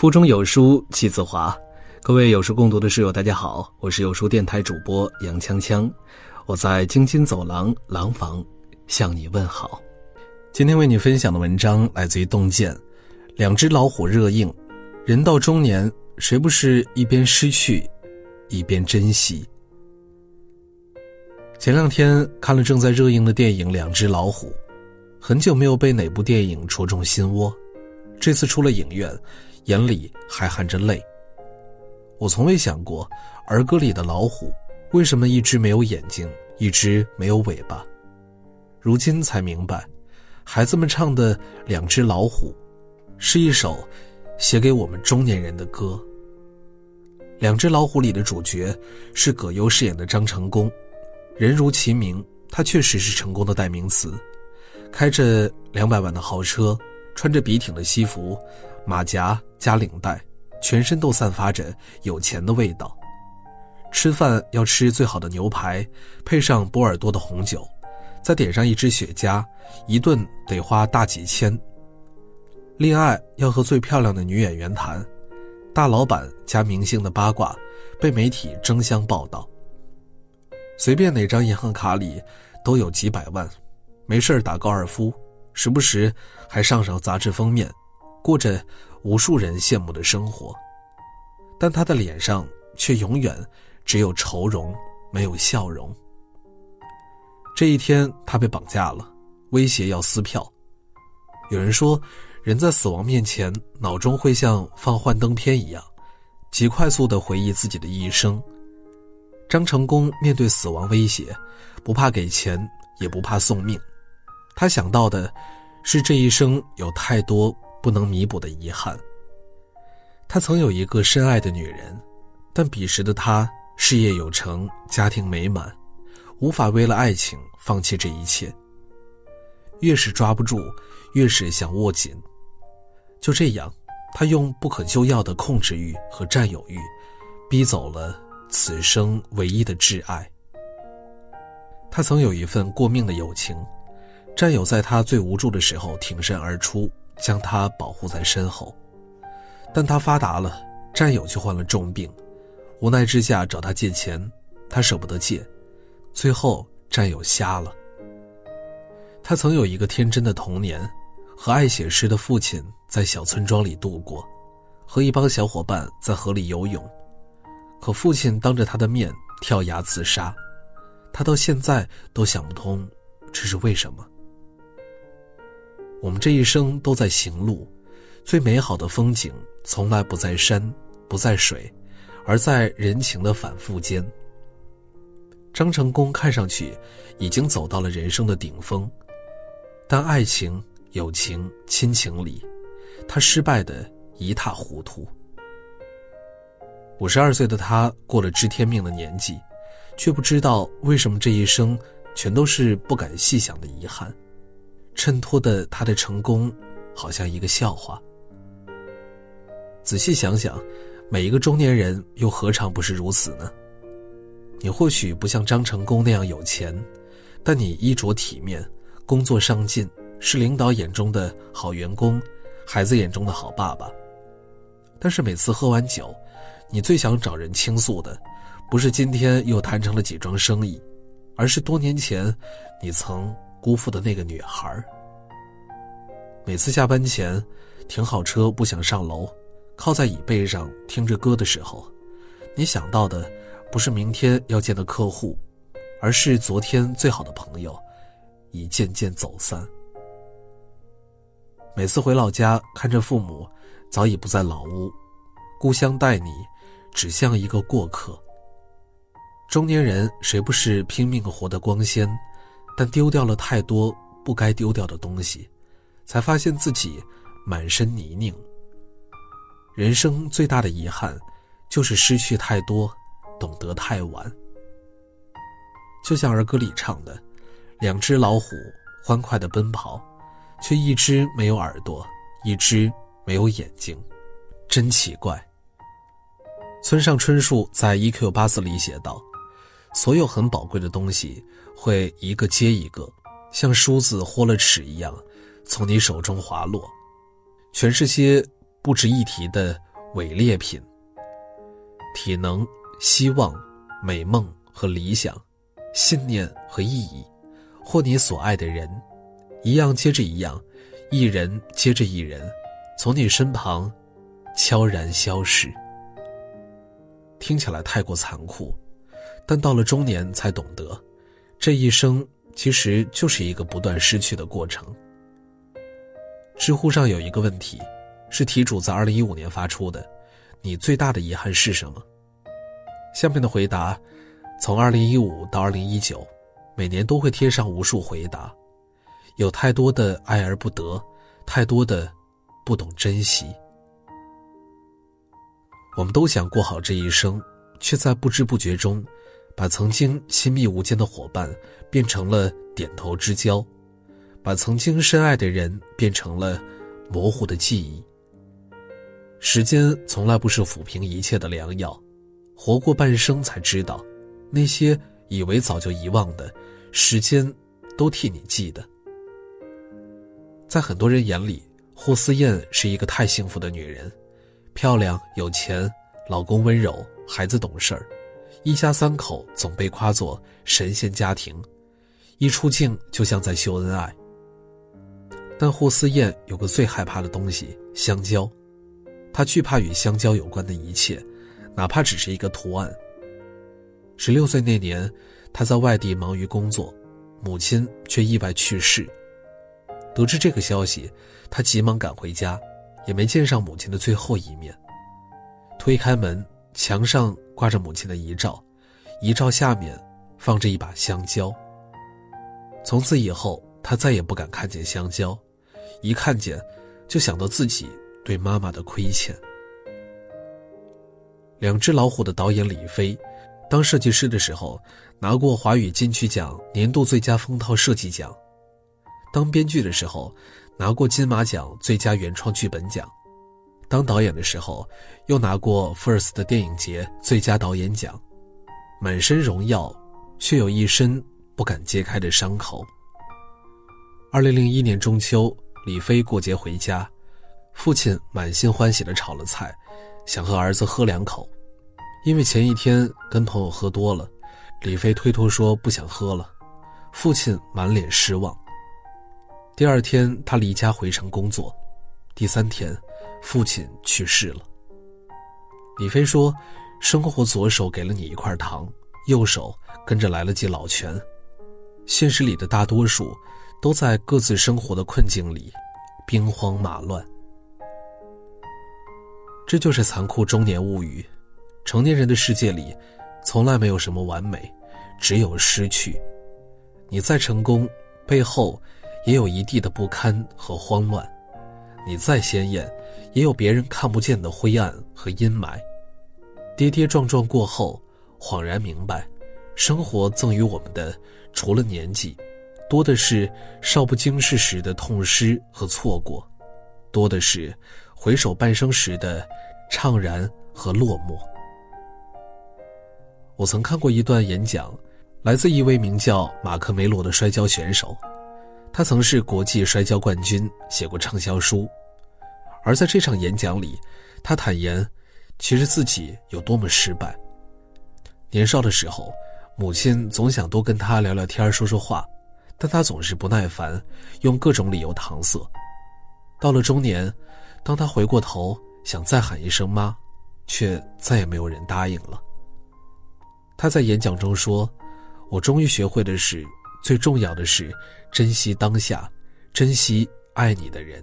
腹中有书气自华，各位有书共读的室友，大家好，我是有书电台主播杨锵锵，我在京津走廊廊坊向你问好。今天为你分享的文章来自于洞见，两只老虎热映，人到中年，谁不是一边失去，一边珍惜？前两天看了正在热映的电影《两只老虎》，很久没有被哪部电影戳中心窝，这次出了影院。眼里还含着泪。我从未想过，儿歌里的老虎为什么一只没有眼睛，一只没有尾巴。如今才明白，孩子们唱的《两只老虎》，是一首写给我们中年人的歌。《两只老虎》里的主角是葛优饰演的张成功，人如其名，他确实是成功的代名词。开着两百万的豪车，穿着笔挺的西服。马甲加领带，全身都散发着有钱的味道。吃饭要吃最好的牛排，配上波尔多的红酒，再点上一支雪茄，一顿得花大几千。恋爱要和最漂亮的女演员谈，大老板加明星的八卦，被媒体争相报道。随便哪张银行卡里都有几百万，没事打高尔夫，时不时还上上杂志封面。过着无数人羡慕的生活，但他的脸上却永远只有愁容，没有笑容。这一天，他被绑架了，威胁要撕票。有人说，人在死亡面前，脑中会像放幻灯片一样，极快速的回忆自己的一生。张成功面对死亡威胁，不怕给钱，也不怕送命。他想到的，是这一生有太多。不能弥补的遗憾。他曾有一个深爱的女人，但彼时的他事业有成，家庭美满，无法为了爱情放弃这一切。越是抓不住，越是想握紧。就这样，他用不可救药的控制欲和占有欲，逼走了此生唯一的挚爱。他曾有一份过命的友情，战友在他最无助的时候挺身而出。将他保护在身后，但他发达了，战友却患了重病，无奈之下找他借钱，他舍不得借，最后战友瞎了。他曾有一个天真的童年，和爱写诗的父亲在小村庄里度过，和一帮小伙伴在河里游泳，可父亲当着他的面跳崖自杀，他到现在都想不通这是为什么。我们这一生都在行路，最美好的风景从来不在山，不在水，而在人情的反复间。张成功看上去已经走到了人生的顶峰，但爱情、友情、亲情里，他失败的一塌糊涂。五十二岁的他过了知天命的年纪，却不知道为什么这一生全都是不敢细想的遗憾。衬托的他的成功，好像一个笑话。仔细想想，每一个中年人又何尝不是如此呢？你或许不像张成功那样有钱，但你衣着体面，工作上进，是领导眼中的好员工，孩子眼中的好爸爸。但是每次喝完酒，你最想找人倾诉的，不是今天又谈成了几桩生意，而是多年前你曾。辜负的那个女孩。每次下班前，停好车不想上楼，靠在椅背上听着歌的时候，你想到的不是明天要见的客户，而是昨天最好的朋友，已渐渐走散。每次回老家，看着父母早已不在老屋，故乡待你，只像一个过客。中年人谁不是拼命活得光鲜？但丢掉了太多不该丢掉的东西，才发现自己满身泥泞。人生最大的遗憾，就是失去太多，懂得太晚。就像儿歌里唱的：“两只老虎欢快的奔跑，却一只没有耳朵，一只没有眼睛，真奇怪。”村上春树在《一 Q 八四》里写道。所有很宝贵的东西会一个接一个，像梳子豁了齿一样，从你手中滑落，全是些不值一提的伪劣品。体能、希望、美梦和理想，信念和意义，或你所爱的人，一样接着一样，一人接着一人，从你身旁悄然消逝。听起来太过残酷，但到了中年才懂得，这一生其实就是一个不断失去的过程。知乎上有一个问题，是题主在二零一五年发出的：“你最大的遗憾是什么？”下面的回答，从二零一五到二零一九，每年都会贴上无数回答，有太多的爱而不得，太多的不懂珍惜。我们都想过好这一生，却在不知不觉中，把曾经亲密无间的伙伴变成了点头之交。把曾经深爱的人变成了模糊的记忆。时间从来不是抚平一切的良药，活过半生才知道，那些以为早就遗忘的，时间都替你记得。在很多人眼里，霍思燕是一个太幸福的女人，漂亮、有钱，老公温柔，孩子懂事儿，一家三口总被夸作神仙家庭，一出镜就像在秀恩爱。但霍思燕有个最害怕的东西——香蕉，她惧怕与香蕉有关的一切，哪怕只是一个图案。十六岁那年，她在外地忙于工作，母亲却意外去世。得知这个消息，她急忙赶回家，也没见上母亲的最后一面。推开门，墙上挂着母亲的遗照，遗照下面放着一把香蕉。从此以后，他再也不敢看见香蕉。一看见，就想到自己对妈妈的亏欠。两只老虎的导演李飞，当设计师的时候，拿过华语金曲奖年度最佳封套设计奖；当编剧的时候，拿过金马奖最佳原创剧本奖；当导演的时候，又拿过 FIRST 的电影节最佳导演奖。满身荣耀，却有一身不敢揭开的伤口。二零零一年中秋。李飞过节回家，父亲满心欢喜地炒了菜，想和儿子喝两口。因为前一天跟朋友喝多了，李飞推脱说不想喝了。父亲满脸失望。第二天他离家回城工作，第三天，父亲去世了。李飞说：“生活左手给了你一块糖，右手跟着来了记老拳。现实里的大多数。”都在各自生活的困境里，兵荒马乱。这就是残酷中年物语。成年人的世界里，从来没有什么完美，只有失去。你再成功，背后也有一地的不堪和慌乱；你再鲜艳，也有别人看不见的灰暗和阴霾。跌跌撞撞过后，恍然明白，生活赠予我们的，除了年纪。多的是少不经事时的痛失和错过，多的是回首半生时的怅然和落寞。我曾看过一段演讲，来自一位名叫马克梅罗的摔跤选手，他曾是国际摔跤冠军，写过畅销书。而在这场演讲里，他坦言，其实自己有多么失败。年少的时候，母亲总想多跟他聊聊天，说说话。但他总是不耐烦，用各种理由搪塞。到了中年，当他回过头想再喊一声妈，却再也没有人答应了。他在演讲中说：“我终于学会的是，最重要的是珍惜当下，珍惜爱你的人。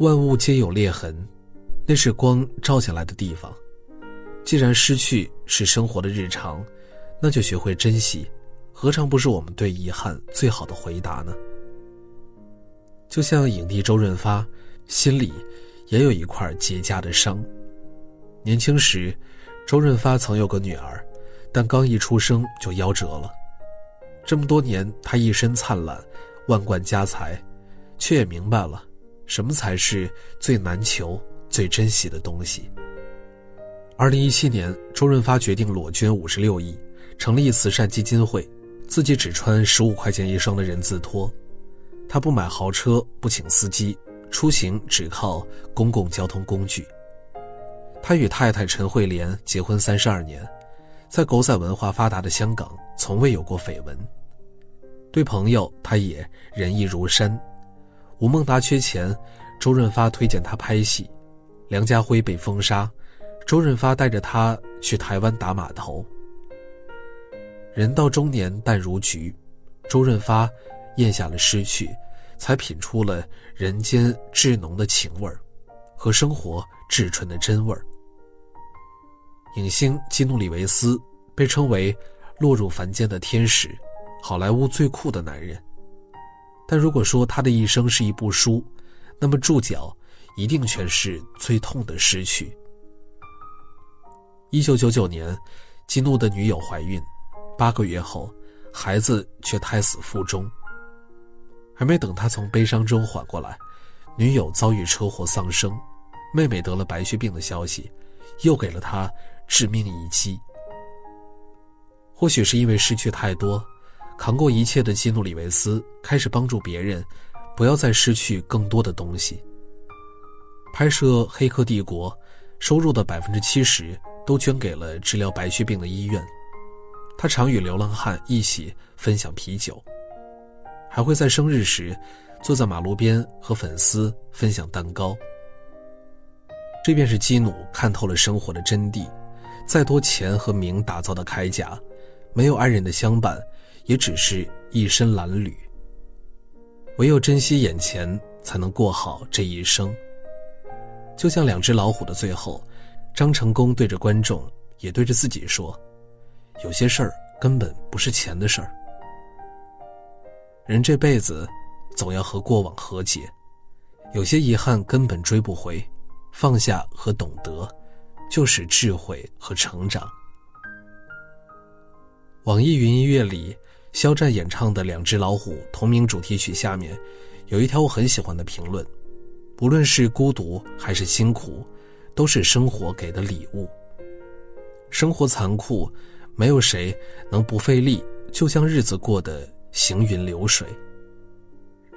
万物皆有裂痕，那是光照进来的地方。既然失去是生活的日常，那就学会珍惜。”何尝不是我们对遗憾最好的回答呢？就像影帝周润发，心里也有一块结痂的伤。年轻时，周润发曾有个女儿，但刚一出生就夭折了。这么多年，他一身灿烂，万贯家财，却也明白了，什么才是最难求、最珍惜的东西。二零一七年，周润发决定裸捐五十六亿，成立慈善基金会。自己只穿十五块钱一双的人字拖，他不买豪车，不请司机，出行只靠公共交通工具。他与太太陈慧莲结婚三十二年，在狗仔文化发达的香港，从未有过绯闻。对朋友，他也仁义如山。吴孟达缺钱，周润发推荐他拍戏；梁家辉被封杀，周润发带着他去台湾打码头。人到中年淡如菊，周润发咽下了失去，才品出了人间至浓的情味儿，和生活至纯的真味儿。影星基努·里维斯被称为落入凡间的天使，好莱坞最酷的男人。但如果说他的一生是一部书，那么注脚一定全是最痛的失去。一九九九年，激怒的女友怀孕，八个月后，孩子却胎死腹中。还没等他从悲伤中缓过来，女友遭遇车祸丧生，妹妹得了白血病的消息，又给了他。致命一击。或许是因为失去太多，扛过一切的基努·里维斯开始帮助别人，不要再失去更多的东西。拍摄《黑客帝国》，收入的百分之七十都捐给了治疗白血病的医院。他常与流浪汉一起分享啤酒，还会在生日时坐在马路边和粉丝分享蛋糕。这便是基努看透了生活的真谛。再多钱和名打造的铠甲，没有爱人的相伴，也只是一身褴褛。唯有珍惜眼前，才能过好这一生。就像两只老虎的最后，张成功对着观众，也对着自己说：“有些事儿根本不是钱的事儿。人这辈子，总要和过往和解，有些遗憾根本追不回，放下和懂得。”就是智慧和成长。网易云音乐里，肖战演唱的《两只老虎》同名主题曲下面，有一条我很喜欢的评论：不论是孤独还是辛苦，都是生活给的礼物。生活残酷，没有谁能不费力，就将日子过得行云流水。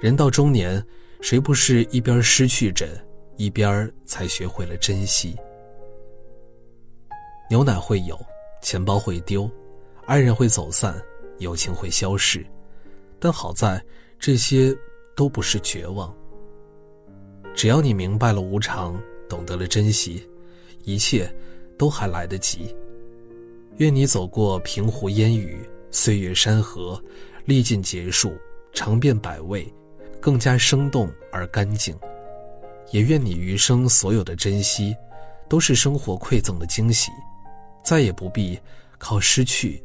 人到中年，谁不是一边失去着，一边才学会了珍惜？牛奶会有，钱包会丢，爱人会走散，友情会消逝，但好在这些都不是绝望。只要你明白了无常，懂得了珍惜，一切都还来得及。愿你走过平湖烟雨，岁月山河，历尽劫数，尝遍百味，更加生动而干净。也愿你余生所有的珍惜，都是生活馈赠的惊喜。再也不必靠失去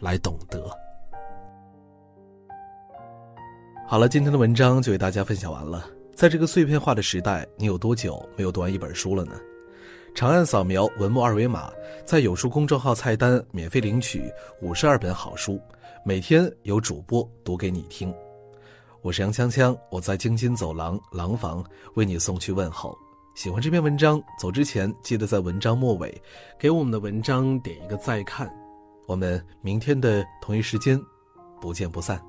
来懂得。好了，今天的文章就为大家分享完了。在这个碎片化的时代，你有多久没有读完一本书了呢？长按扫描文末二维码，在有书公众号菜单免费领取五十二本好书，每天有主播读给你听。我是杨锵锵，我在京津走廊廊坊为你送去问候。喜欢这篇文章，走之前记得在文章末尾给我们的文章点一个再看。我们明天的同一时间不见不散。